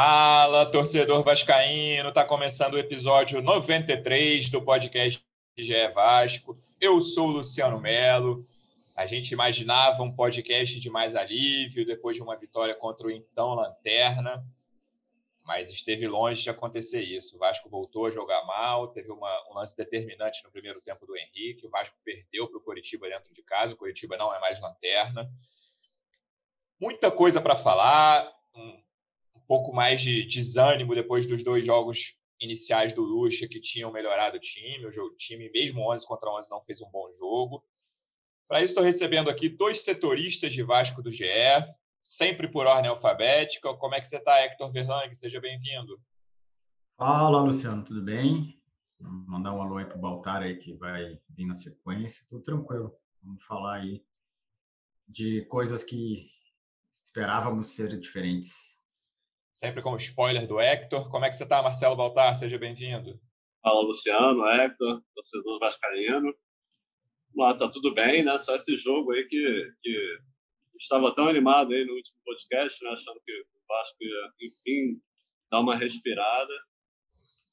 Fala, torcedor vascaíno, tá começando o episódio 93 do podcast GE Vasco. Eu sou o Luciano Melo. A gente imaginava um podcast de mais alívio depois de uma vitória contra o então Lanterna, mas esteve longe de acontecer isso. O Vasco voltou a jogar mal, teve uma, um lance determinante no primeiro tempo do Henrique, o Vasco perdeu para o Coritiba dentro de casa, o não é mais Lanterna. Muita coisa para falar, um, pouco mais de desânimo depois dos dois jogos iniciais do Lucha que tinham melhorado o time. O time, mesmo 11 contra 11, não fez um bom jogo. Para isso, estou recebendo aqui dois setoristas de Vasco do GE, sempre por ordem alfabética. Como é que você está, Hector Verlang? Seja bem-vindo. Fala, Luciano, tudo bem? Vou mandar um alô aí para o Baltar aí, que vai vir na sequência. Tudo tranquilo. Vamos falar aí de coisas que esperávamos ser diferentes sempre como spoiler do Hector. Como é que você está, Marcelo Baltar? Seja bem-vindo. Fala, Luciano, Hector, torcedor vascaíno. Lá tá tudo bem, né? Só esse jogo aí que, que estava tão animado aí no último podcast, né? achando que o Vasco ia, enfim, dar uma respirada.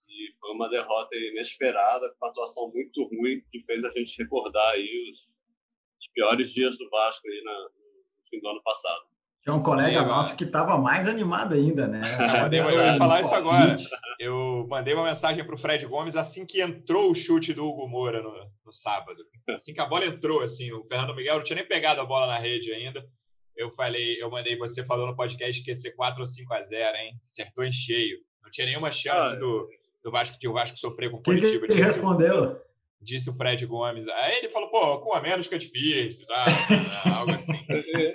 E foi uma derrota inesperada, com uma atuação muito ruim, que fez a gente recordar aí os, os piores dias do Vasco aí na, no fim do ano passado. Tinha um colega nosso que estava mais animado ainda, né? eu ia falar isso agora. Eu mandei uma mensagem para o Fred Gomes assim que entrou o chute do Hugo Moura no, no, sábado. Assim que a bola entrou, assim, o Fernando Miguel não tinha nem pegado a bola na rede ainda. Eu falei, eu mandei, você falou no podcast que ia ser 4 ou 5 a 0, hein? Acertou em cheio. Não tinha nenhuma chance ah, do, do Vasco de o Vasco sofrer com o Curitiba. Quem respondeu? Disse o Fred Gomes. Aí ele falou, pô, com a menos que é difícil, tá? algo assim.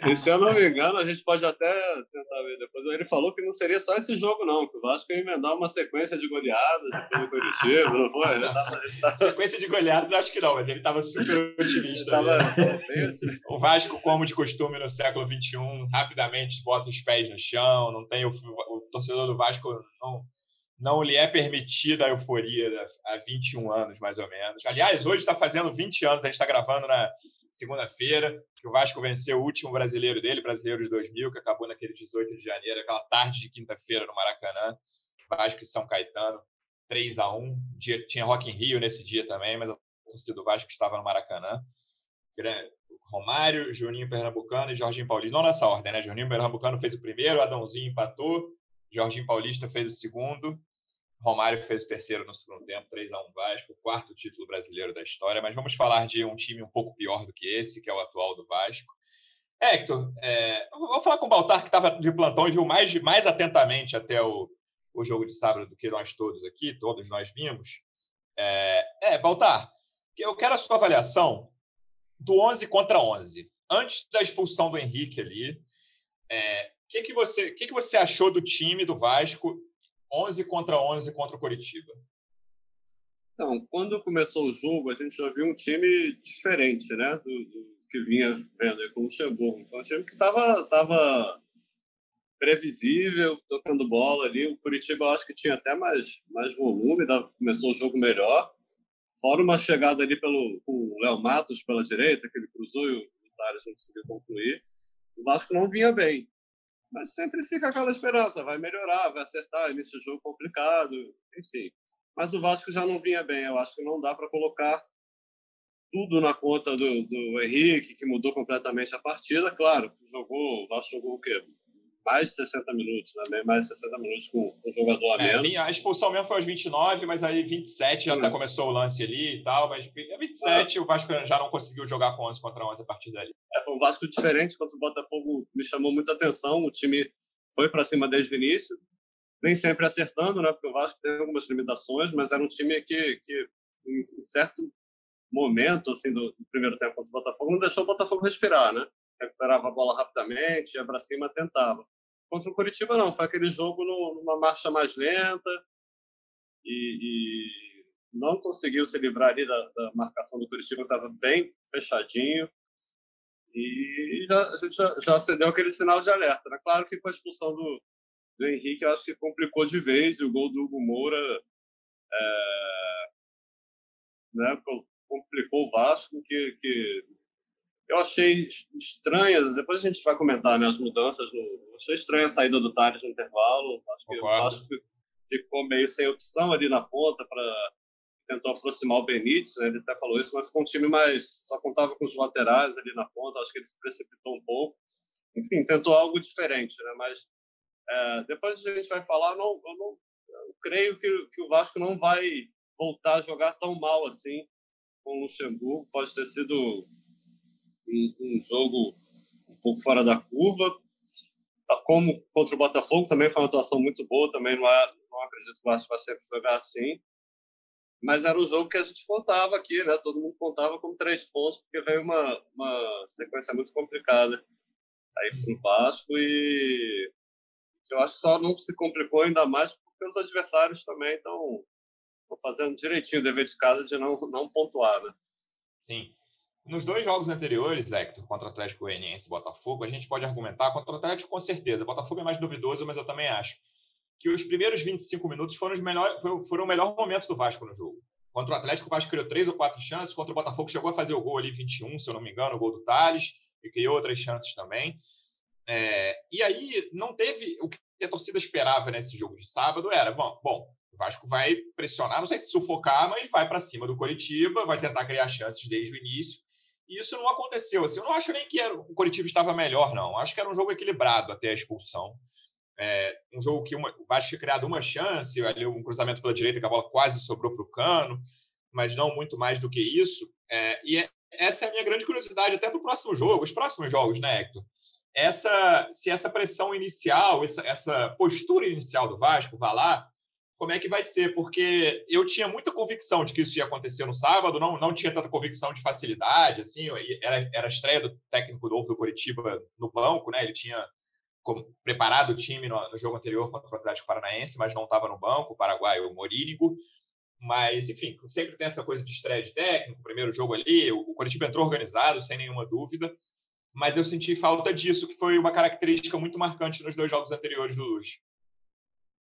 E, se eu não me engano, a gente pode até tentar ver depois. Ele falou que não seria só esse jogo, não, que o Vasco ia emendar uma sequência de goleadas depois do Curitiba, não foi? Tava, tava... Sequência de goleadas, acho que não, mas ele estava super otimista. Tava... o Vasco, como de costume no século XXI, rapidamente bota os pés no chão, não tem o, o torcedor do Vasco não não lhe é permitida a euforia há 21 anos, mais ou menos. Aliás, hoje está fazendo 20 anos, a gente está gravando na segunda-feira, que o Vasco venceu o último brasileiro dele, brasileiro de 2000, que acabou naquele 18 de janeiro, aquela tarde de quinta-feira no Maracanã. Vasco e São Caetano, 3 a 1 dia, Tinha Rock in Rio nesse dia também, mas a torcida do Vasco estava no Maracanã. Romário, Juninho Pernambucano e Jorginho Paulista. Não nessa ordem, né? Juninho Pernambucano fez o primeiro, Adãozinho empatou, Jorginho Paulista fez o segundo Romário fez o terceiro no segundo tempo, 3 a 1 Vasco, quarto título brasileiro da história. Mas vamos falar de um time um pouco pior do que esse, que é o atual do Vasco. Hector, é, vou falar com o Baltar, que estava de plantão e viu mais, mais atentamente até o, o jogo de sábado do que nós todos aqui, todos nós vimos. É, é, Baltar, eu quero a sua avaliação do 11 contra 11. Antes da expulsão do Henrique ali, o é, que, que, você, que, que você achou do time do Vasco 11 contra 11 contra o Coritiba? Então, quando começou o jogo, a gente já viu um time diferente, né? Do, do que vinha vendo aí com o. Foi um time que estava tava previsível, tocando bola ali. O Curitiba, eu acho que tinha até mais, mais volume, começou o jogo melhor. Fora uma chegada ali pelo o Léo Matos pela direita, que ele cruzou e o Thales não conseguiu concluir. O Vasco não vinha bem. Mas sempre fica aquela esperança, vai melhorar, vai acertar, início de jogo complicado, enfim. Mas o Vasco já não vinha bem, eu acho que não dá para colocar tudo na conta do, do Henrique, que mudou completamente a partida. Claro, jogou, o Vasco jogou o quê? Mais de 60 minutos, né? mais de 60 minutos com, o jogador a é, menos. É, a expulsão mesmo foi aos 29, mas aí 27 já até começou o lance ali e tal, mas 27 é. o Vasco já não conseguiu jogar com 11 contra 11 a partir dali. É, foi um Vasco diferente, contra o Botafogo me chamou muita atenção, o time foi para cima desde o início, nem sempre acertando, né? porque o Vasco tem algumas limitações, mas era um time que, que em certo momento assim do, do primeiro tempo contra o Botafogo não deixou o Botafogo respirar, né? Recuperava a bola rapidamente, ia para cima, tentava. Contra o Curitiba, não. Foi aquele jogo numa marcha mais lenta. e, e não conseguiu se livrar ali da, da marcação do Curitiba, estava bem fechadinho. E já, a gente já, já acendeu aquele sinal de alerta. Né? Claro que com a expulsão do, do Henrique, eu acho que complicou de vez, e o gol do Hugo Moura é, né, complicou o Vasco, que, que eu achei estranhas, depois a gente vai comentar né, as mudanças, no, achei estranha a saída do Thales no intervalo, acho que o Vasco ficou meio sem opção ali na ponta para tentou aproximar o Benítez, né? ele até falou isso, mas ficou um time mais só contava com os laterais ali na ponta, acho que ele se precipitou um pouco. Enfim, tentou algo diferente, né? Mas é, depois a gente vai falar, não, eu não eu creio que, que o Vasco não vai voltar a jogar tão mal assim com o Luxemburgo. Pode ter sido um, um jogo um pouco fora da curva, como contra o Botafogo também foi uma atuação muito boa, também não, é, não acredito que o Vasco vai sempre jogar assim mas era um jogo que a gente contava aqui, né? Todo mundo contava como três pontos, porque veio uma, uma sequência muito complicada aí para o Vasco e eu acho que só não se complicou ainda mais porque os adversários também estão fazendo direitinho o dever de casa de não, não pontuar, né? Sim. Nos dois jogos anteriores, Hector, contra o Atlético Goianiense e Botafogo, a gente pode argumentar contra o Atlético com certeza. Botafogo é mais duvidoso, mas eu também acho que os primeiros 25 minutos foram, os melhor, foram o melhor momento do Vasco no jogo. Contra o Atlético, o Vasco criou três ou quatro chances. Contra o Botafogo, chegou a fazer o gol ali 21, se eu não me engano, o gol do Thales, e criou outras chances também. É, e aí, não teve. O que a torcida esperava nesse jogo de sábado era: bom, bom o Vasco vai pressionar, não sei se sufocar, mas vai para cima do Coritiba, vai tentar criar chances desde o início. E isso não aconteceu. Assim, eu não acho nem que era, o Coritiba estava melhor, não. Acho que era um jogo equilibrado até a expulsão. É, um jogo que o Vasco tinha criado uma chance, ali um cruzamento pela direita que a bola quase sobrou para o cano, mas não muito mais do que isso. É, e é, essa é a minha grande curiosidade até para o próximo jogo, os próximos jogos, né, Hector? Essa, se essa pressão inicial, essa, essa postura inicial do Vasco, vai lá, como é que vai ser? Porque eu tinha muita convicção de que isso ia acontecer no sábado, não, não tinha tanta convicção de facilidade, assim, era, era a estreia do técnico novo do Coritiba no banco, né? Ele tinha preparado o time no, no, jogo anterior contra o Atlético Paranaense, mas não estava no banco, o Paraguai, o Morínigo. Mas, enfim, sempre tem essa coisa de estreia de técnico, primeiro jogo ali, o, Coritiba entrou organizado, sem nenhuma dúvida, mas eu senti falta disso, que foi uma característica muito marcante nos dois jogos anteriores do Luz.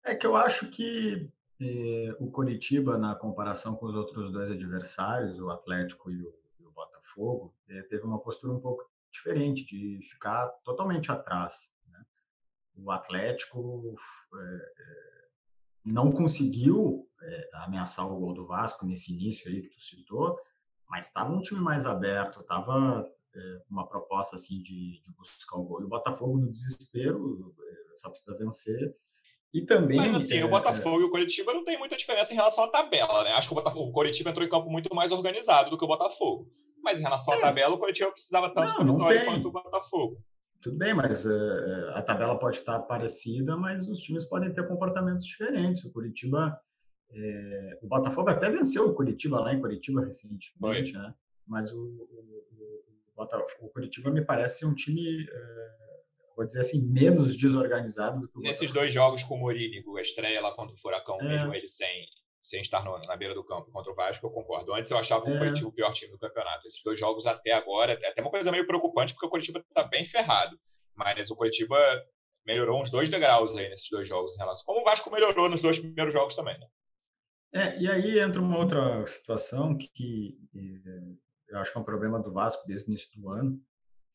É que eu acho que eh, o Coritiba, na comparação com os outros dois adversários, o Atlético e o, e o Botafogo, eh, teve uma postura um pouco diferente, de ficar totalmente atrás o Atlético é, não conseguiu ameaçar o gol do Vasco nesse início aí que tu citou, mas estava um time mais aberto, estava uma proposta assim de, de, buscar o gol. E o Botafogo no desespero só precisa vencer. E também. Mas assim, é, o Botafogo e o Coritiba não tem muita diferença em relação à tabela, né? Acho que o Botafogo, o Coritiba entrou em campo muito mais organizado do que o Botafogo. Mas em relação à tabela, o Coritiba precisava tanto não, do vitória quanto o Botafogo. Tudo bem, mas uh, a tabela pode estar parecida, mas os times podem ter comportamentos diferentes. O Curitiba, é, o Botafogo até venceu o Curitiba lá em Curitiba recentemente, né? Mas o, o, o, o, Curitiba me parece um time, uh, vou dizer assim, menos desorganizado do que o Nesses dois jogos com o Morínigo, a estreia lá contra o Furacão, é. mesmo ele sem, sem estar no, na beira do campo contra o Vasco, eu concordo. Antes eu achava o é. Curitiba o pior time do campeonato. Esses dois jogos até agora, é até uma coisa meio preocupante, porque o Curitiba está bem ferrado. Mas o Curitiba melhorou uns dois degraus aí nesses dois jogos em relação. Como o Vasco melhorou nos dois primeiros jogos também, né? É, e aí entra uma outra situação que, que é, eu acho que é um problema do Vasco desde o início do ano.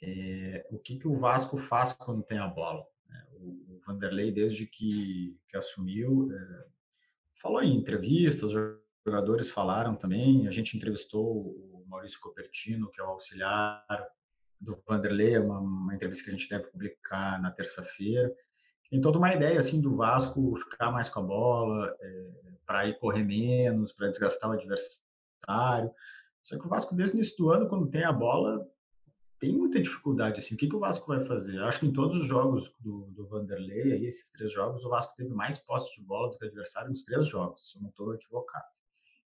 É, o que, que o Vasco faz quando tem a bola? É, o, o Vanderlei, desde que, que assumiu, é, falou em entrevistas, jogadores falaram também. A gente entrevistou o Maurício Copertino, que é o auxiliar do Vanderlei, uma, uma entrevista que a gente deve publicar na terça-feira. Tem toda uma ideia assim do Vasco ficar mais com a bola, é, para ir correr menos, para desgastar o adversário. Só que o Vasco desde o início do ano, quando tem a bola, tem muita dificuldade. Assim, o que, que o Vasco vai fazer? Eu acho que em todos os jogos do, do Vanderlei, aí, esses três jogos, o Vasco teve mais posse de bola do que o adversário nos três jogos, se eu não estou equivocado.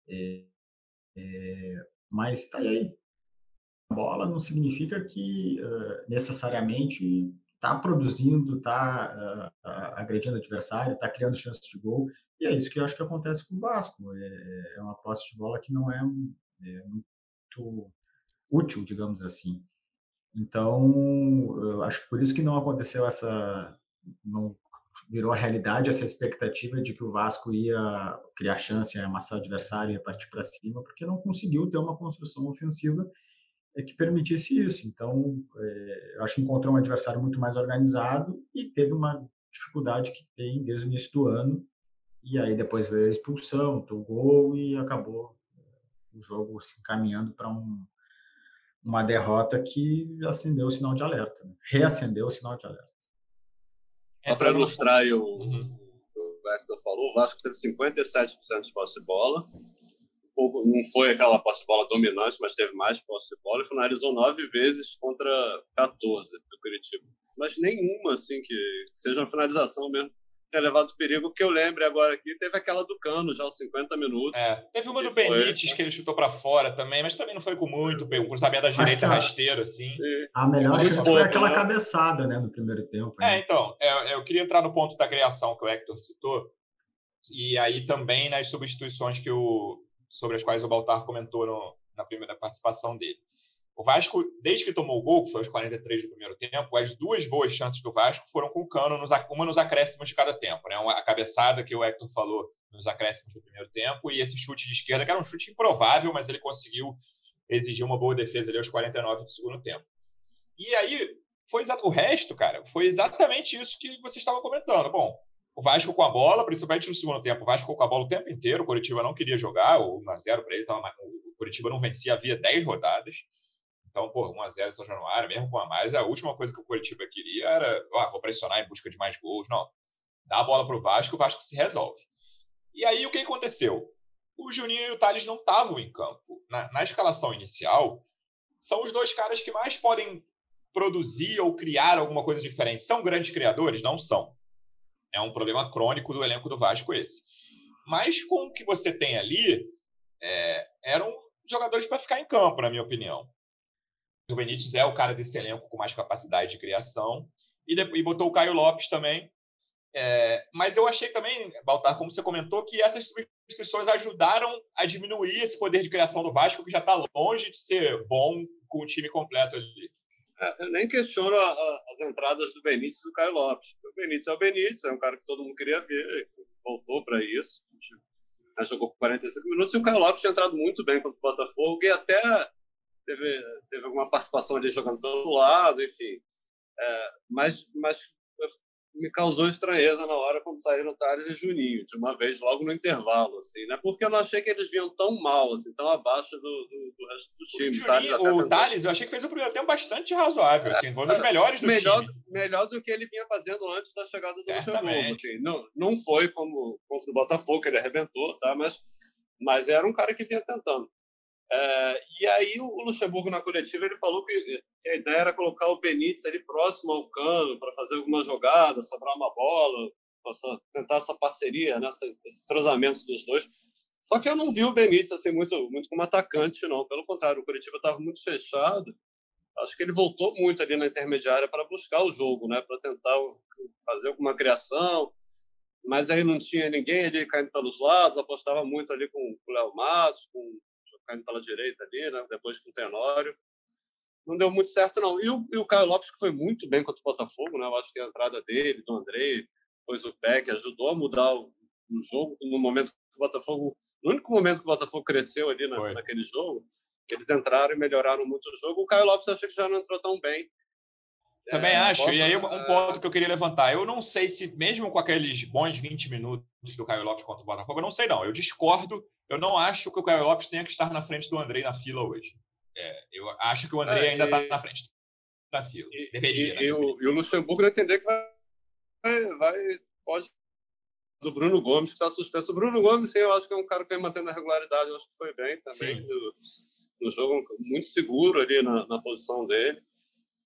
É, é, mas tá aí. A bola não significa que uh, necessariamente está produzindo, está uh, agredindo o adversário, está criando chances de gol. E é isso que eu acho que acontece com o Vasco. É, é uma posse de bola que não é, é muito útil, digamos assim. Então, acho que por isso que não aconteceu essa. Não virou a realidade essa expectativa de que o Vasco ia criar chance, ia amassar o adversário, ia partir para cima, porque não conseguiu ter uma construção ofensiva é que permitisse isso. Então, é, eu acho que encontrou um adversário muito mais organizado e teve uma dificuldade que tem desde o início do ano. E aí depois veio a expulsão, o gol e acabou o jogo se encaminhando para um, uma derrota que acendeu o sinal de alerta, né? reacendeu o sinal de alerta. Só para ilustrar o, uhum. o Hector falou, o Vasco teve 57% de posse de bola, não foi aquela posse de bola dominante, mas teve mais posse de bola e finalizou nove vezes contra 14 do Curitiba. Mas nenhuma, assim, que seja uma finalização mesmo tenha levado perigo. que eu lembre agora aqui, teve aquela do Cano, já aos 50 minutos. É, teve uma do Benítez que ele chutou para fora também, mas também não foi com muito. O cruzamento da direita rasteiro, assim. Sim. A melhor chance foi aquela né? cabeçada, né, no primeiro tempo. Né? É, então, é, eu queria entrar no ponto da criação que o Hector citou. E aí também nas substituições que o, sobre as quais o Baltar comentou no, na primeira participação dele. O Vasco, desde que tomou o gol, que foi aos 43 do primeiro tempo, as duas boas chances do Vasco foram com o Cano, nos, uma nos acréscimos de cada tempo. Né? A cabeçada que o Hector falou nos acréscimos do primeiro tempo e esse chute de esquerda, que era um chute improvável, mas ele conseguiu exigir uma boa defesa ali aos 49 do segundo tempo. E aí, foi o resto, cara, foi exatamente isso que você estava comentando. Bom, o Vasco com a bola, principalmente no segundo tempo, o Vasco com a bola o tempo inteiro, o Curitiba não queria jogar, o 1x0 para ele, tava, o Curitiba não vencia havia 10 rodadas. Então, pô, 1x0 São Januário, mesmo com a mais, a última coisa que o Curitiba queria era, ah, vou pressionar em busca de mais gols. Não, dá a bola para o Vasco, o Vasco se resolve. E aí, o que aconteceu? O Juninho e o Thales não estavam em campo. Na, na escalação inicial, são os dois caras que mais podem produzir ou criar alguma coisa diferente. São grandes criadores? Não são. É um problema crônico do elenco do Vasco esse. Mas com o que você tem ali, é, eram jogadores para ficar em campo, na minha opinião. O Benítez é o cara desse elenco com mais capacidade de criação. E, depois, e botou o Caio Lopes também. É, mas eu achei também, Baltar, como você comentou, que essas substituições ajudaram a diminuir esse poder de criação do Vasco, que já está longe de ser bom com o time completo ali. É, eu nem questiono a, a, as entradas do Benítez e do Caio Lopes. O Benítez é o Benítez, é um cara que todo mundo queria ver, voltou para isso. Jogou por 45 minutos e o Caio Lopes tinha entrado muito bem contra o Botafogo e até teve, teve alguma participação ali jogando do outro lado, enfim. É, mas, mas me causou estranheza na hora quando saíram Thales e Juninho, de uma vez, logo no intervalo, assim, né? Porque eu não achei que eles vinham tão mal, assim, tão abaixo do, do, do resto do time. O, Juninho, Thales, o Thales, eu achei que fez um primeiro tempo bastante razoável, assim, um dos melhores do melhor, time. Melhor do que ele vinha fazendo antes da chegada do Luxemburgo, assim. Não, não foi como contra o Botafogo, que ele arrebentou, tá? Mas, mas era um cara que vinha tentando. É, e aí o Luxemburgo na coletiva ele falou que, a ideia era colocar o Benítez ali próximo ao cano para fazer alguma jogada, sobrar uma bola, tentar essa parceria, né, esse, trozamento dos dois. Só que eu não vi o Benítez assim muito muito como atacante não, pelo contrário, o Curitiba estava muito fechado. Acho que ele voltou muito ali na intermediária para buscar o jogo, né, para tentar fazer alguma criação. Mas aí não tinha ninguém ali caindo pelos lados, apostava muito ali com o Léo Matos, com caindo pela direita ali, né? depois com o Tenório. Não deu muito certo, não. E o, e o Caio Lopes, que foi muito bem contra o Botafogo, né? eu acho que a entrada dele, do Andrei, depois o Peck, ajudou a mudar o, o, jogo no momento que o Botafogo. No único momento que o Botafogo cresceu ali na, naquele jogo, que eles entraram e melhoraram muito o jogo. O Caio Lopes achei que já não entrou tão bem. Também é, acho. Bota, e aí, um ponto que eu queria levantar. Eu não sei se, mesmo com aqueles bons 20 minutos do Caio Lopes contra o Botafogo, eu não sei, não. Eu discordo. Eu não acho que o Caio Lopes tenha que estar na frente do Andrei na fila hoje. É, eu acho que o Andrei é, ainda está na frente da fila. E, Deveria, e, né? e, o, e o Luxemburgo vai entender que vai, vai pode do Bruno Gomes, que está suspenso. O Bruno Gomes, sim, eu acho que é um cara que vem mantendo a regularidade, eu acho que foi bem também no, no, jogo, muito seguro ali na, na posição dele.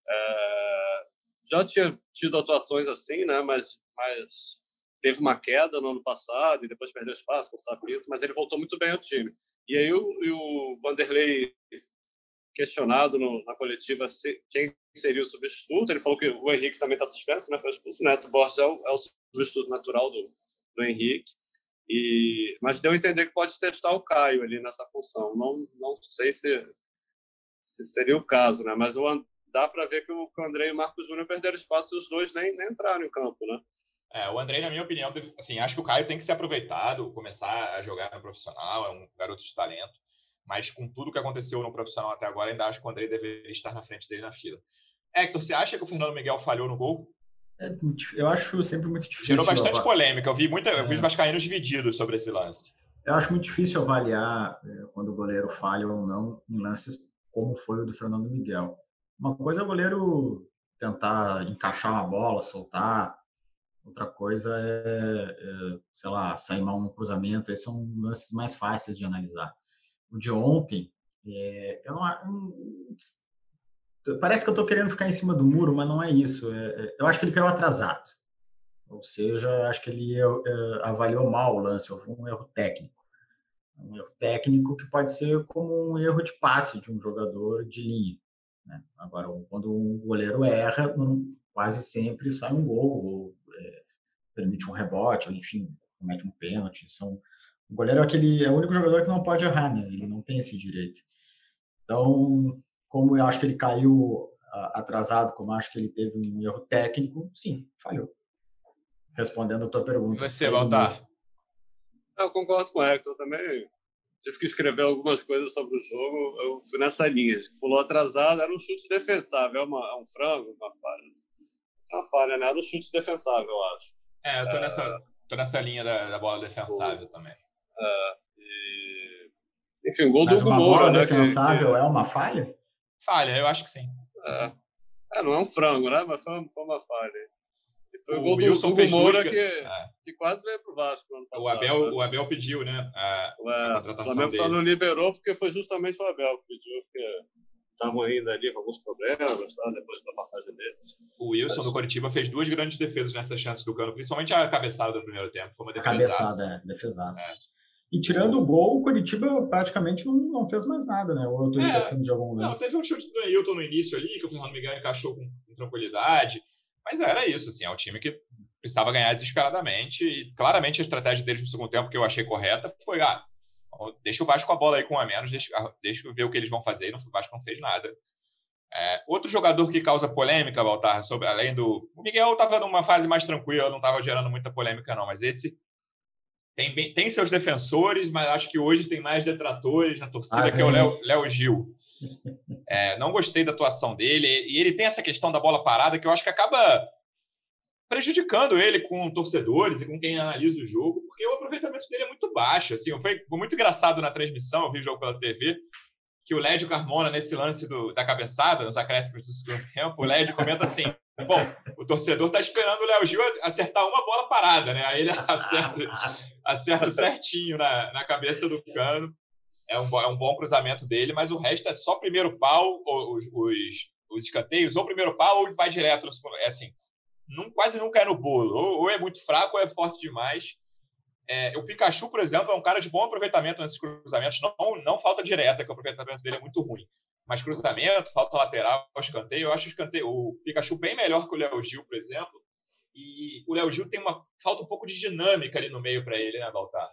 É, já tinha tido atuações assim, né? Mas, mas teve uma queda no ano passado e depois perdeu espaço com o Sapito, mas ele voltou muito bem ao time. E aí o, o Vanderlei questionado no, na coletiva se, quem seria o substituto, ele falou que o Henrique também está suspenso, né? Foi expulso. Neto Borges é o, é o substituto natural do, do Henrique. E, mas deu a entender que pode testar o Caio ali nessa função. Não, não sei se, se seria o caso, né? Mas o, dá para ver que o, André e o Marcos Júnior perderam espaço e os dois nem, nem entraram em campo, né? É, o André, na minha opinião, assim, acho que o Caio tem que ser aproveitado, começar a jogar no profissional, é um garoto de talento, mas com tudo que aconteceu no profissional até agora, ainda acho que o André deveria estar na frente dele na fila. Hector, você acha que o Fernando Miguel falhou no gol? É, eu acho sempre muito difícil. Gerou bastante polêmica. Eu vi muita, eu vi os é. vascaínos divididos sobre esse lance. Eu acho muito difícil avaliar é, quando o goleiro falha ou não em lances como foi o do Fernando Miguel. Uma coisa é o goleiro tentar encaixar uma bola, soltar. Outra coisa é, é sei lá, sair mal no cruzamento. Esses são lances mais fáceis de analisar. O de ontem, é, eu não, parece que eu estou querendo ficar em cima do muro, mas não é isso. É, é, eu acho que ele caiu atrasado. Ou seja, acho que ele é, é, avaliou mal o lance, um erro técnico. Um erro técnico que pode ser como um erro de passe de um jogador de linha. Né? Agora, quando um goleiro erra, quase sempre sai um gol, ou é, permite um rebote, ou enfim, comete um pênalti. São, o goleiro é, aquele, é o único jogador que não pode errar, né? ele não tem esse direito. Então, como eu acho que ele caiu atrasado, como acho que ele teve um erro técnico, sim, falhou. Respondendo a tua pergunta. E você, Baltar? Eu concordo com o Hector também. Tive que escrever algumas coisas sobre o jogo. Eu fui nessa linha. Pulou atrasado, era um chute defensável. É, uma, é um frango, uma falha. Isso é uma falha, né? Era um chute defensável, eu acho. É, eu tô, é... nessa, tô nessa linha da, da bola defensável o... também. É, e... Enfim, o gol Mas do Hugo Moura, né? defensável que, que... é uma falha? Falha, eu acho que sim. É, é não é um frango, né? Mas foi, foi uma falha. E foi o, o gol do Hugo Moura que, é. que quase veio para o Vasco ano passado. O Abel, né? o Abel pediu, né? A, é, a contratação o Flamengo dele. só não liberou porque foi justamente o Abel que pediu, porque estavam ainda ali com alguns problemas tá? depois da passagem deles. O Wilson Mas... do Coritiba fez duas grandes defesas nessa chance do Cano, principalmente a cabeçada do primeiro tempo. Foi uma defesa. Cabeçada, é, defesaça. É. E tirando o gol, o Curitiba praticamente não, não fez mais nada, né? Ou eu estou é. esquecendo é, de algum lance. Não, teve um chute do Neilton no início ali, que o Fernando Miguel encaixou com, com, tranquilidade. Mas era isso, assim, é um time que precisava ganhar desesperadamente. E claramente a estratégia deles no segundo tempo, que eu achei correta, foi: ah, deixa o Vasco com a bola aí com a menos, deixa, ah, deixa eu ver o que eles vão fazer. O Vasco não fez nada. É, outro jogador que causa polêmica, Baltar, sobre, além do. O Miguel estava numa fase mais tranquila, não estava gerando muita polêmica, não, mas esse tem, tem seus defensores, mas acho que hoje tem mais detratores na torcida, ah, que é o Léo, Léo Gil. É, não gostei da atuação dele. E ele tem essa questão da bola parada que eu acho que acaba prejudicando ele com torcedores e com quem analisa o jogo, porque o aproveitamento dele é muito baixo. Assim, foi, muito engraçado na transmissão, eu vi o jogo pela TV, que o Lédio Carmona, nesse lance do, da cabeçada, nos acréscimos do segundo tempo, o Lédio comenta assim: bom, o torcedor está esperando o Léo Gil acertar uma bola parada, né? Aí ele acerta, acerta certinho na, na cabeça do cano. É um, é um bom cruzamento dele, mas o resto é só primeiro pau, os, os, os escanteios, ou primeiro pau, ou vai direto. É assim, não, quase nunca é no bolo. Ou, ou é muito fraco ou é forte demais. É, o Pikachu, por exemplo, é um cara de bom aproveitamento nesses cruzamentos. Não, não falta direta, que o aproveitamento dele é muito ruim. Mas cruzamento, falta lateral, escanteio. Eu acho o, escanteio, o Pikachu bem melhor que o Léo Gil, por exemplo. E o Léo Gil tem uma falta um pouco de dinâmica ali no meio para ele, né, Baltar?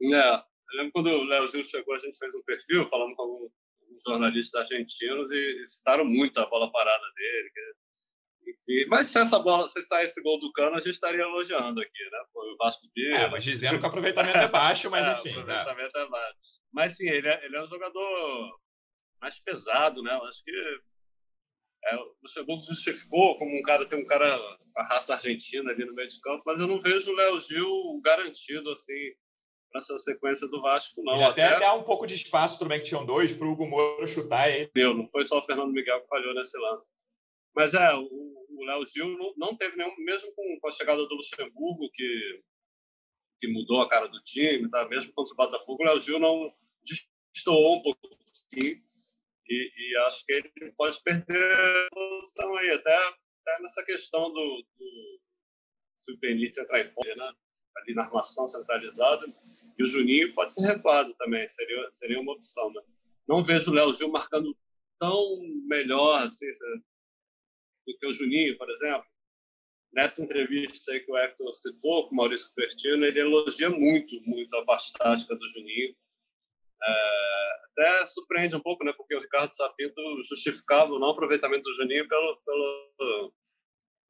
É, eu lembro quando o Léo Gil chegou, a gente fez um perfil falando com alguns jornalistas argentinos e, e citaram muito a bola parada dele. Que enfim, mas se essa bola, se sair esse gol do Cano, a gente estaria elogiando aqui, né? o Vasco dele. É, mas dizendo que o aproveitamento é baixo, mas é, enfim. O né? aproveitamento né? é baixo. Mas sim, ele é, ele é um jogador mais pesado, né? Eu acho que é, o Luxemburgo justificou como um cara tem um cara a raça argentina ali no meio de campo, mas eu não vejo o Léo Gil garantido assim para essa sequência do Vasco, não. E até, até há um pouco de espaço, bem que tinham dois, para o Hugo Moura chutar ele. Meu, não foi só o Fernando Miguel que falhou nesse lance. Mas é, o Léo Gil não, não, teve nenhum, mesmo com, com, a chegada do Luxemburgo, que, que mudou a cara do time, tá? mesmo contra o Botafogo, o Léo Gil não destoou um pouco sim, e, e, acho que ele pode perder a posição aí, até, até nessa questão do, do se o Benítez entrar em fora, né? ali na armação centralizada, e o Juninho pode ser recuado também, seria, seria uma opção. Né? Não vejo o Léo Gil marcando tão melhor assim, do que o Juninho, por exemplo. nessa entrevista aí que o Hector citou, com o Maurício Cupertino, ele elogia muito, muito a parte tática do Juninho. É, até surpreende um pouco, né? Porque o Ricardo Sapinto justificava o não aproveitamento do Juninho pelo, pelo,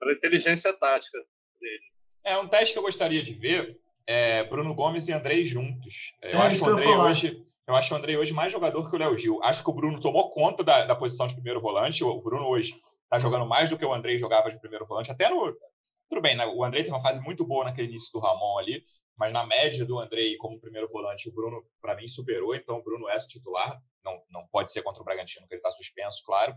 pela inteligência tática dele. É um teste que eu gostaria de ver. É Bruno Gomes e Andrei juntos. Eu é, acho que o Andrei hoje, eu acho o Andrei hoje mais jogador que o Léo Gil. Acho que o Bruno tomou conta da, da posição de primeiro volante. O Bruno hoje está jogando mais do que o Andrei jogava de primeiro volante. Até no, tudo bem, né? o Andrei tem uma fase muito boa naquele início do Ramon ali, mas na média do Andrei como primeiro volante, o Bruno, para mim, superou, então o Bruno é o titular, não, não pode ser contra o Bragantino, que ele está suspenso, claro.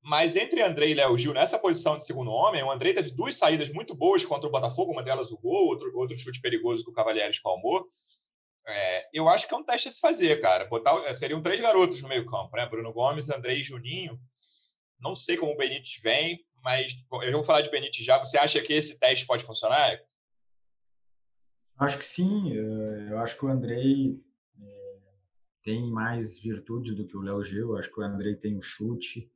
Mas entre Andrei e Léo Gil, nessa posição de segundo homem, o Andrei teve duas saídas muito boas contra o Botafogo, uma delas o gol, outro, outro chute perigoso que o Cavalheiros palmou. É, eu acho que é um teste a se fazer, cara. Botar, seriam três garotos no meio-campo, né? Bruno Gomes, Andrei e Juninho. Não sei como o Benítez vem, mas eu vou falar de Benítez já. Você acha que esse teste pode funcionar? Acho que sim. Eh, eu acho que o Andrei é, tem mais virtudes do que o Léo Gil. Acho que o Andrei tem um chute,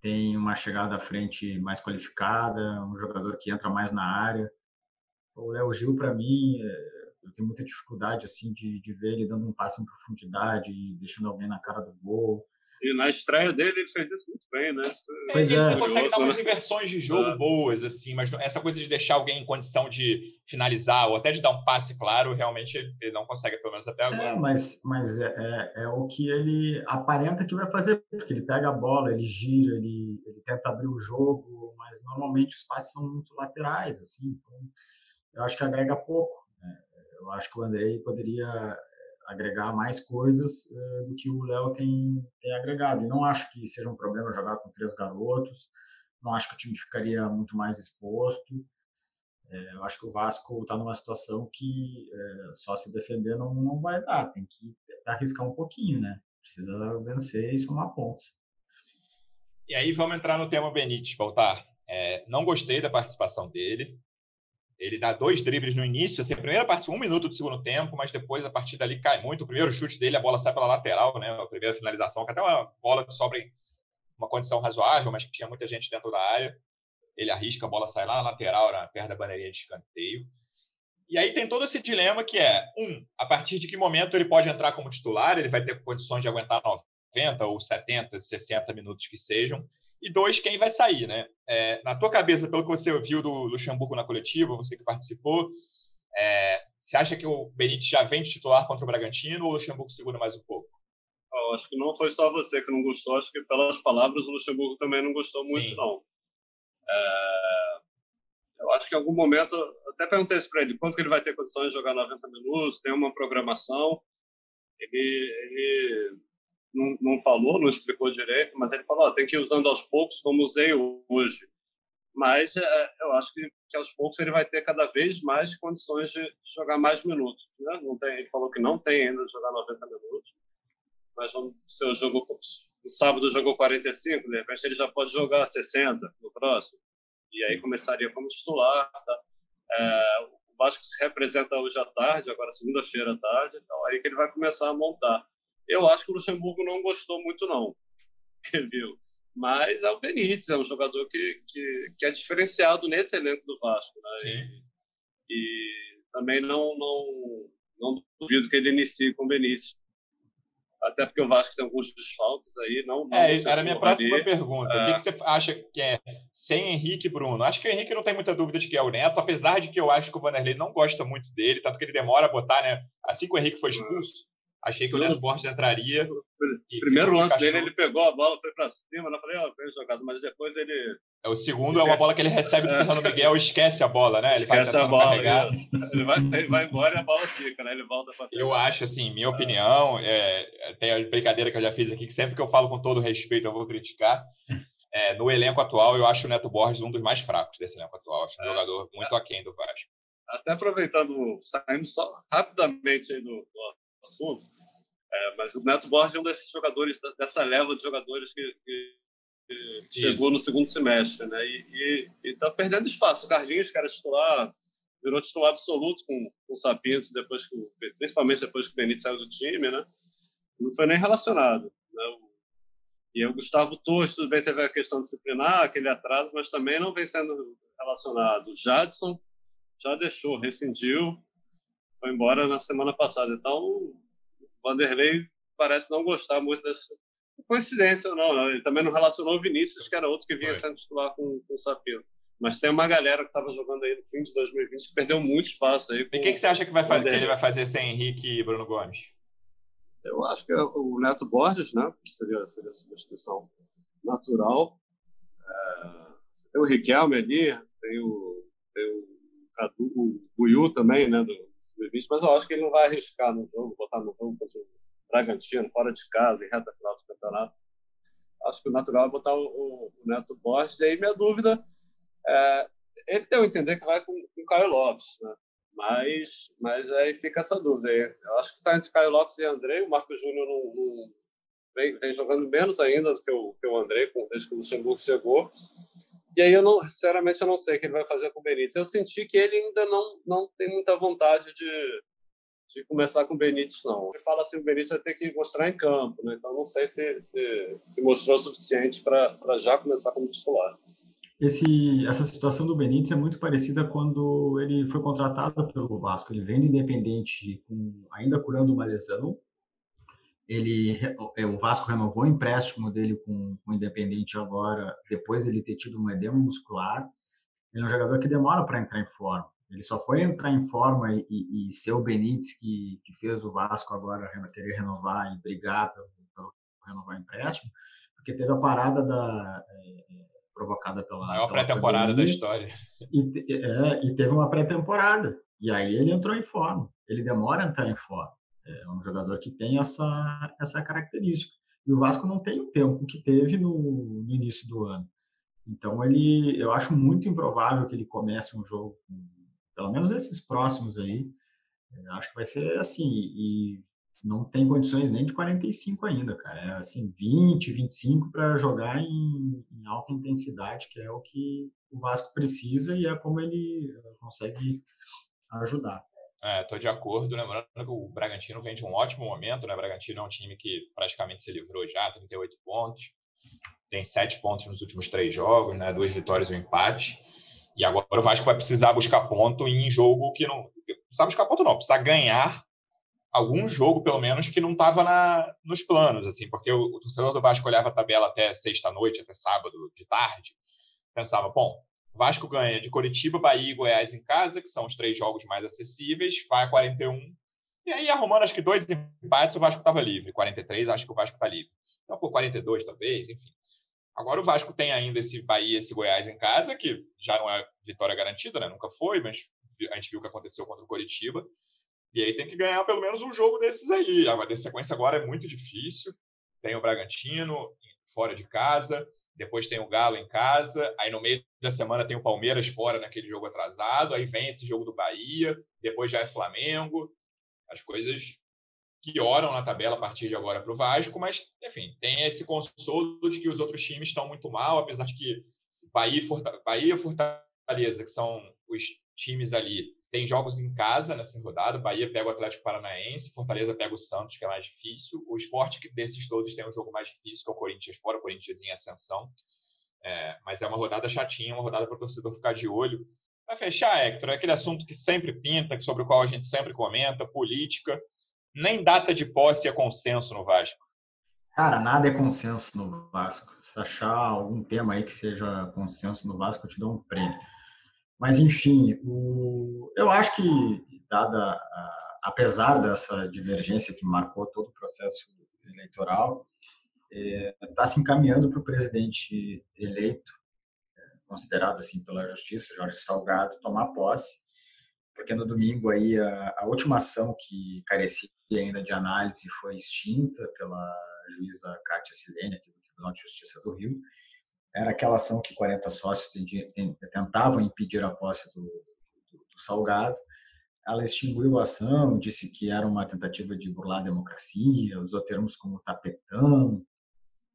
tem uma chegada à frente mais qualificada, um jogador que entra mais na área. O Léo Gil, para mim, é, eu tenho muita dificuldade assim de, de ver ele dando um passe em profundidade, deixando alguém na cara do gol. E na estreia dele ele fez isso muito bem, né? Pois ele é. consegue dar umas né? inversões de jogo é. boas, assim, mas essa coisa de deixar alguém em condição de finalizar ou até de dar um passe claro, realmente ele não consegue, pelo menos até agora. É, mas mas é, é, é, o que ele aparenta que vai fazer, porque ele pega a bola, ele gira, ele, ele tenta abrir o jogo, mas normalmente os passes são muito laterais, assim, então eu acho que agrega pouco. Né? Eu acho que o Andrei poderia agregar mais coisas uh, do que o Léo tem, tem agregado. E não acho que seja um problema jogar com três garotos, não acho que o time ficaria muito mais exposto. É, eu acho que o Vasco está numa situação que é, só se defender não, não vai dar, tem que arriscar um pouquinho, né? Precisa vencer e somar pontos. E aí vamos entrar no tema Benítez, Baltar. É, não gostei da participação dele. Ele dá dois dribles no início, assim, a primeira parte, um minuto do segundo tempo, mas depois a partir dali cai muito. O primeiro chute dele, a bola sai pela lateral, né? A primeira finalização, que até uma bola que sobra em uma condição razoável, mas que tinha muita gente dentro da área. Ele arrisca, a bola sai lá na lateral, na perto da bandeirinha de escanteio. E aí tem todo esse dilema que é, um, a partir de que momento ele pode entrar como titular, ele vai ter condições de aguentar 90 ou 70, 60 minutos que sejam, e dois, quem vai sair, né? É, na tua cabeça, pelo que você ouviu do Luxemburgo na coletiva, você que participou, é, você acha que o Benítez já vem de titular contra o Bragantino ou o Luxemburgo segura mais um pouco? Eu acho que não foi só você que não gostou, acho que pelas palavras o Luxemburgo também não gostou muito, Sim. não. É, eu acho que em algum momento, até perguntei isso para ele, quanto que ele vai ter condições de jogar 90 minutos, tem uma programação, ele, ele não, não falou, não explicou direito, mas ele falou, tem que ir usando aos poucos, como usei hoje. Mas é, eu acho que, que aos poucos ele vai ter cada vez mais condições de jogar mais minutos. Né? Não tem, ele falou que não tem ainda de jogar 90 minutos, mas vamos, se o jogo no sábado jogou 45, de repente ele já pode jogar 60 no próximo. E aí começaria como titular. Tá? É, o Vasco se representa hoje à tarde, agora segunda-feira à tarde, então aí que ele vai começar a montar. Eu acho que o Luxemburgo não gostou muito, não. Viu? Mas é o Benítez, é um jogador que, que, que é diferenciado nesse elenco do Vasco. Né? E, e, também não, não, não duvido que ele inicie com o Benítez. Até porque o Vasco tem alguns desfalques aí. Não, não é, era a minha próxima ali. pergunta. É... O que, você acha que é sem Henrique Bruno? Acho que o Henrique não tem muita dúvida de que é o Neto, apesar de que eu acho que o Vanderlei não gosta muito dele, tanto que ele demora a botar, né? Assim que o Henrique foi expulso, Achei que o Neto Borges entraria. Primeiro lance dele, ele pegou a bola, foi para cima, eu falei, ó, oh, bem jogado, mas depois ele. É, o segundo é uma bola que ele recebe do Fernando Miguel e esquece a bola, né? Ele esquece a bola. Ele vai, ele vai embora e a bola fica, né? Ele volta para Eu acho, assim, minha opinião, é, tem a brincadeira que eu já fiz aqui, que sempre que eu falo com todo respeito eu vou criticar. É, no elenco atual, eu acho o Neto Borges um dos mais fracos desse elenco atual. Acho um é. jogador muito aquém do Vasco. Até aproveitando, saindo só rapidamente aí do, do assunto, é, mas o Neto Borges é um desses jogadores, dessa leva de jogadores que, que, que chegou no segundo semestre, né? E está perdendo espaço. O Carlinhos, que era titular, virou titular absoluto com, com o Sapinto, depois que, principalmente depois que o Benítez saiu do time, né? Não foi nem relacionado. Né? E o Gustavo Torres, tudo bem, teve a questão disciplinar, aquele atraso, mas também não vem sendo relacionado. Jadson já deixou, rescindiu, foi embora na semana passada. Então, o Vanderlei parece não gostar muito dessa coincidência ou não, Ele também não relacionou o Vinícius, que era outro que vinha sendo titular com, com o Sapino. Mas tem uma galera que estava jogando aí no fim de 2020 que perdeu muito espaço aí. E o que, que você acha que, vai fazer, que ele vai fazer sem Henrique e Bruno Gomes? Eu acho que é o Neto Borges, né? Seria, seria a substituição natural. É, tem o Riquelme ali, tem o, tem o Cadu, o Buiu também, né? Do sub-20, mas eu acho que ele não vai arriscar no jogo, botar no jogo contra o Bragantino, fora de casa, em reta final do campeonato. Acho que o natural é botar o, o, Neto Borges. E aí, minha dúvida é, ele deu a entender que vai com, com o Caio Lopes, né? Mas, mas aí fica essa dúvida. Eu acho que está entre Caio Lopes e André. O Marco Júnior não, não vem, vem, jogando menos ainda do que o, que o André, desde que o Luxemburgo chegou. E aí eu não, sinceramente, eu não sei o que ele vai fazer com o Benítez. Eu senti que ele ainda não, não tem muita vontade de, de começar com o Benítez, não. Ele fala assim, o Benítez vai ter que mostrar em campo, né? Então não sei se, se, se mostrou o suficiente para já começar como titular. Esse, essa situação do Benítez é muito parecida quando ele foi contratado pelo Vasco. Ele vem do Independente com, ainda curando uma lesão. Ele, é, o Vasco renovou o empréstimo dele com, com o Independente agora, depois dele ter tido um edema muscular. Ele é um jogador que demora para entrar em forma. Ele só foi entrar em forma e, e, e ser o Benítez que, que fez o Vasco agora querer renovar e brigar pelo, pelo renovar o empréstimo, porque teve a parada da. É, provocada pela. Maior pré-temporada da história. E, é, e teve uma pré-temporada. E aí ele entrou em forma. Ele demora a entrar em forma. É um jogador que tem essa, essa característica. E o Vasco não tem o tempo que teve no, no início do ano. Então ele, eu acho muito improvável que ele comece um jogo, pelo menos esses próximos aí. Acho que vai ser assim. E não tem condições nem de 45 ainda, cara. É assim, 20, 25 para jogar em, em, alta intensidade, que é o que o Vasco precisa e é como ele eh, consegue ajudar. É, tô de acordo, lembrando que o Bragantino vem de um ótimo momento, né? O Bragantino é um time que praticamente se livrou já, 38 pontos, tem 7 pontos nos últimos três jogos, né? Duas vitórias e um empate. E agora o Vasco vai precisar buscar ponto em jogo que não. Precisa buscar ponto, não, precisa ganhar algum jogo, pelo menos, que não estava nos planos, assim, porque o, o, torcedor do Vasco olhava a tabela até sexta-noite, até sábado de tarde, pensava, bom, Vasco ganha de Coritiba, Bahia e Goiás em casa, que são os três jogos mais acessíveis, vai a 41, e aí arrumando acho que dois empates, o Vasco estava livre, 43, acho que o Vasco está livre. Então, por 42 talvez, enfim. Agora o Vasco tem ainda esse Bahia, esse Goiás em casa, que já não é vitória garantida, né? Nunca foi, mas a gente viu o que aconteceu contra o Coritiba. E aí tem que ganhar pelo menos um jogo desses aí. A sequência agora é muito difícil. Tem o Bragantino fora de casa, depois tem o Galo em casa, aí no meio da semana tem o Palmeiras fora naquele jogo atrasado, aí vem esse jogo do Bahia, depois já é Flamengo. As coisas pioram na tabela a partir de agora para o Vasco, mas, enfim, tem esse consolo de que os outros times estão muito mal, apesar de que Bahia e Fortaleza, que são os times ali tem jogos em casa nessa rodada. Bahia pega o Atlético Paranaense, Fortaleza pega o Santos, que é mais difícil. O esporte que desses todos tem um jogo mais difícil, que é o Corinthians fora, o Corinthians em ascensão. É, mas é uma rodada chatinha, uma rodada para o torcedor ficar de olho. Para fechar, Hector, é aquele assunto que sempre pinta, sobre o qual a gente sempre comenta, política. Nem data de posse é consenso no Vasco. Cara, nada é consenso no Vasco. Se achar algum tema aí que seja consenso no Vasco, eu te dou um prêmio. Mas, enfim, o, eu acho que, dada, a, apesar dessa divergência que marcou todo o processo eleitoral, está é, se encaminhando para o presidente eleito, é, considerado assim pela justiça, Jorge Salgado, tomar posse, porque no domingo aí a, a última ação que carecia ainda de análise foi extinta pela juíza Cátia Silene, aqui do Tribunal de Justiça do Rio, era aquela ação que 40 sócios tentavam impedir a posse do, do, do Salgado. Ela extinguiu a ação, disse que era uma tentativa de burlar a democracia, usou termos como tapetão,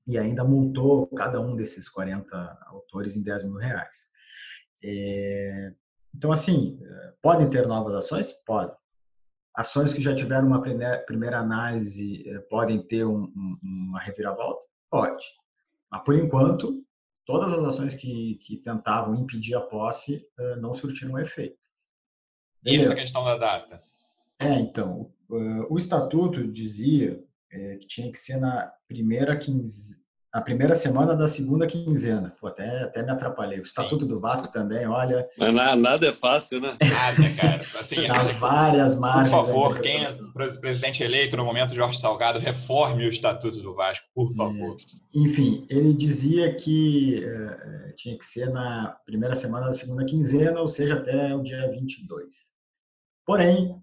e ainda multou cada um desses 40 autores em 10 mil reais. É, então, assim, podem ter novas ações? Podem. Ações que já tiveram uma primeira análise eh, podem ter um, um, uma reviravolta? Pode. Mas, por enquanto, todas as ações que, que tentavam impedir a posse uh, não surtiram efeito. Beleza. E essa questão da data? É, então, uh, o estatuto dizia é, que tinha que ser na primeira quinze, a primeira semana da segunda quinzena. Pô, até, até me atrapalhei. O Estatuto Sim. do Vasco também, olha. Mas nada é fácil, né? Nada, cara. Assim, Há várias margens. Por favor, quem é presidente eleito no momento, Jorge Salgado, reforme o Estatuto do Vasco, por favor. É, enfim, ele dizia que é, tinha que ser na primeira semana da segunda quinzena, ou seja, até o dia 22. Porém,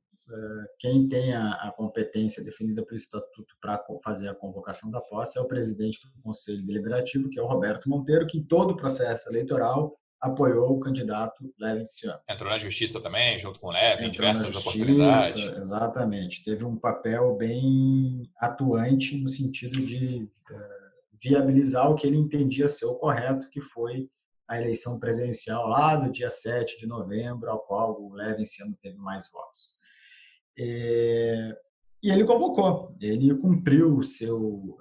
quem tem a, competência definida pelo Estatuto para fazer a convocação da posse é o presidente do Conselho Deliberativo, que é o Roberto Monteiro, que em todo o processo eleitoral apoiou o candidato Levin Ciano. Entrou na justiça também, junto com o Levin, em diversas justiça, oportunidades. Exatamente. Teve um papel bem atuante no sentido de uh, viabilizar o que ele entendia ser o correto, que foi a eleição presidencial lá do dia 7 de novembro, ao qual o Levin Ciano teve mais votos. É, e ele convocou, ele cumpriu o seu,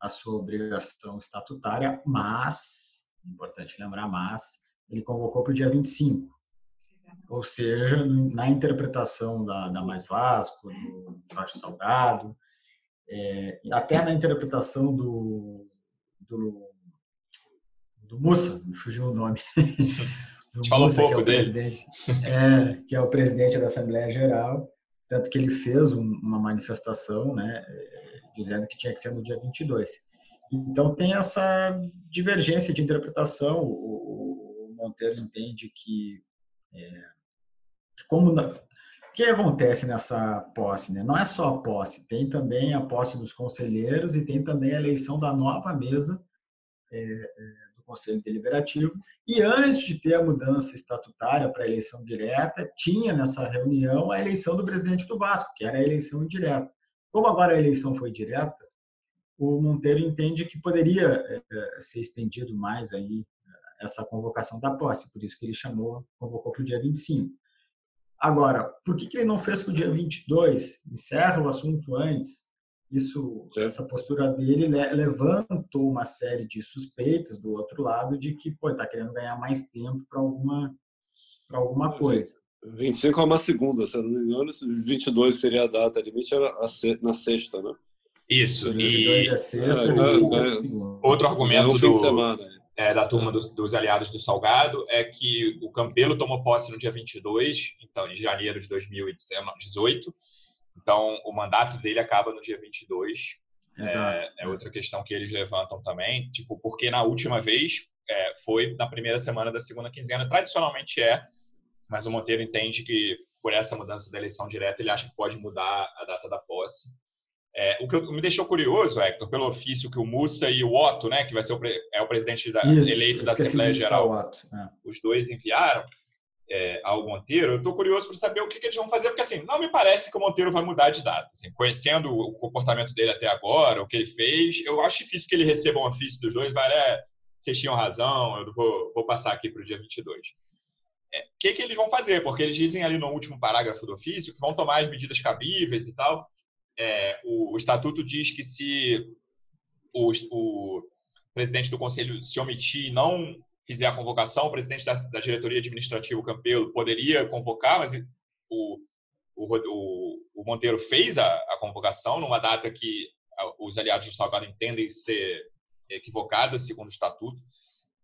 a sua obrigação estatutária, mas, importante lembrar, mas, ele convocou para o dia 25. Ou seja, na interpretação da, da Mais Vasco, do Jorge Salgado, é, até na interpretação do, do, do Mussa, me fugiu o nome. do Fala Mussa, um pouco que é dele. É, que é o presidente da Assembleia Geral, tanto que ele fez uma manifestação, né, dizendo que tinha que ser no dia 22. Então tem essa divergência de interpretação. O, Monteiro entende que, é, que como na, o que acontece nessa posse, né? Não é só a posse, tem também a posse dos conselheiros e tem também a eleição da nova mesa é, é, Conselho Deliberativo. E antes de ter a mudança estatutária para a eleição direta, tinha nessa reunião a eleição do presidente do Vasco, que era a eleição indireta. Como agora a eleição foi direta, o Monteiro entende que poderia é, ser estendido mais aí essa convocação da posse, por isso que ele chamou, convocou para o dia 25. Agora, por que, que ele não fez para o dia 22? Encerra o assunto antes, isso, essa postura dele levantou uma série de suspeitas do outro lado de que pô, está querendo ganhar mais tempo para alguma para alguma coisa. 25 é uma segunda, se eu não me engano, 22 seria a data limite era na sexta, né? Isso. 22 e... é sexta, é, é, é, outro argumento do, semana, é, da turma dos, dos, aliados do Salgado é que o Campelo tomou posse no dia 22, então em janeiro de 2018 então, o mandato dele acaba no dia 22. É, é, outra questão que eles levantam também, tipo, porque na última vez é, foi na primeira semana da segunda quinzena, tradicionalmente é, mas o Monteiro entende que por essa mudança da eleição direta ele acha que pode mudar a data da posse. É, o que me deixou curioso, Hector, pelo ofício que o Mussa e o Otto, né, que vai ser o, é o presidente da, Isso, eleito da Assembleia Geral, é. os dois enviaram, é, ao Monteiro, eu estou curioso para saber o que, que, eles vão fazer, porque assim, não me parece que o Monteiro vai mudar de data. Assim, conhecendo o comportamento dele até agora, o que ele fez, eu acho difícil que ele receba um ofício dos dois, mas é, vocês tinham razão, eu vou, vou passar aqui para o dia 22. O é, que, que eles vão fazer? Porque eles dizem ali no último parágrafo do ofício que vão tomar as medidas cabíveis e tal. É, o, o, estatuto diz que se o, o presidente do conselho se omitir e não fizer a convocação, o presidente da, da diretoria administrativa, o Campelo, poderia convocar, mas o, o, o, Monteiro fez a, a, convocação numa data que os aliados do Salgado entendem ser equivocada, segundo o estatuto.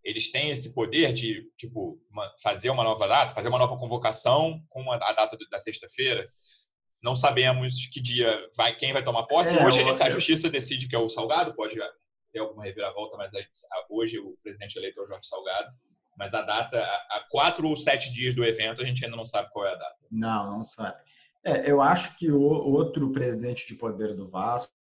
Eles têm esse poder de, tipo, fazer uma nova data, fazer uma nova convocação com a, a data da sexta-feira. Não sabemos que dia vai, quem vai tomar posse. É, Hoje a, gente, a justiça decide que é o Salgado, pode ter alguma reviravolta, mas hoje o presidente eleito é Jorge Salgado. Mas a data, há quatro ou sete dias do evento, a gente ainda não sabe qual é a data. Não, não sabe. É, eu acho que o outro presidente de poder do Vasco,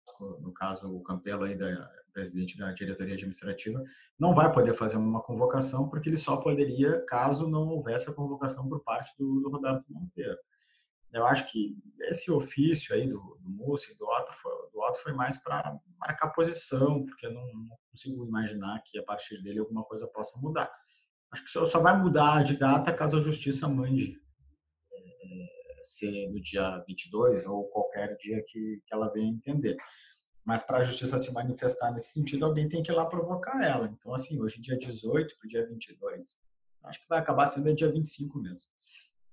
no caso o Campelo aí da presidente da diretoria administrativa, não vai poder fazer uma convocação porque ele só poderia caso não houvesse a convocação por parte do, do Roberto Monteiro. Eu acho que esse ofício aí do, do e do Otto foi, do Otto foi mais para marcar posição, porque eu não, não, consigo imaginar que a partir dele alguma coisa possa mudar. Acho que só, só vai mudar de data caso a justiça mande é, ser no dia 22 ou qualquer dia que, que ela venha entender. Mas para a justiça se manifestar nesse sentido, alguém tem que ir lá provocar ela. Então, assim, hoje, dia 18 para o dia 22, acho que vai acabar sendo dia 25 mesmo.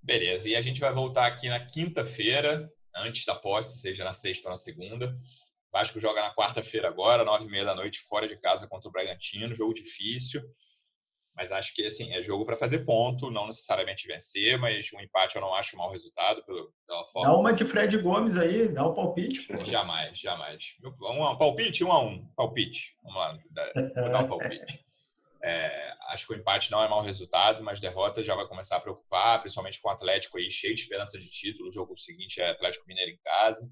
Beleza, e a gente vai voltar aqui na quinta-feira, antes da posse, seja na sexta ou na segunda. Vasco joga na quarta-feira agora, nove e meia da noite, fora de casa contra o Bragantino, jogo difícil. Mas acho que assim, é jogo para fazer ponto, não necessariamente vencer, mas um empate eu não acho um mau resultado pelo, pela forma. Dá uma de Fred Gomes aí, dá o um palpite. Pô. Jamais, jamais. Um, um, palpite, um a um. Palpite. Vamos lá, vou dar um palpite. É, acho que o empate não é mau resultado, mas derrota já vai começar a preocupar, principalmente com o Atlético aí cheio de esperança de título. O jogo seguinte é Atlético Mineiro em casa.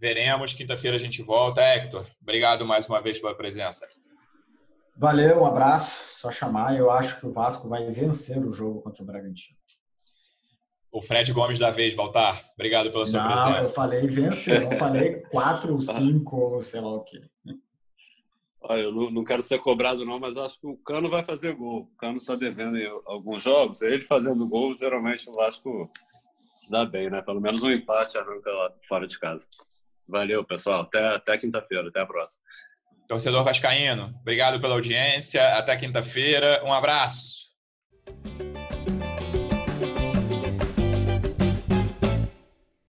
Veremos. Quinta-feira a gente volta. Hector, obrigado mais uma vez pela presença. Valeu, um abraço. Só chamar. Eu acho que o Vasco vai vencer o jogo contra o Bragantino. O Fred Gomes da vez, Baltar. Obrigado pela sua não, presença. Eu falei vencer, não falei quatro ou cinco, ou sei lá o quê. Olha, eu não, não, quero ser cobrado, não, mas acho que o Cano vai fazer gol. O Cano está devendo em alguns jogos. Ele fazendo gol, geralmente o Vasco se dá bem, né? Pelo menos um empate arranca lá fora de casa. Valeu, pessoal. Até, até quinta-feira. Até a próxima. Torcedor Vascaíno, obrigado pela audiência. Até quinta-feira. Um abraço.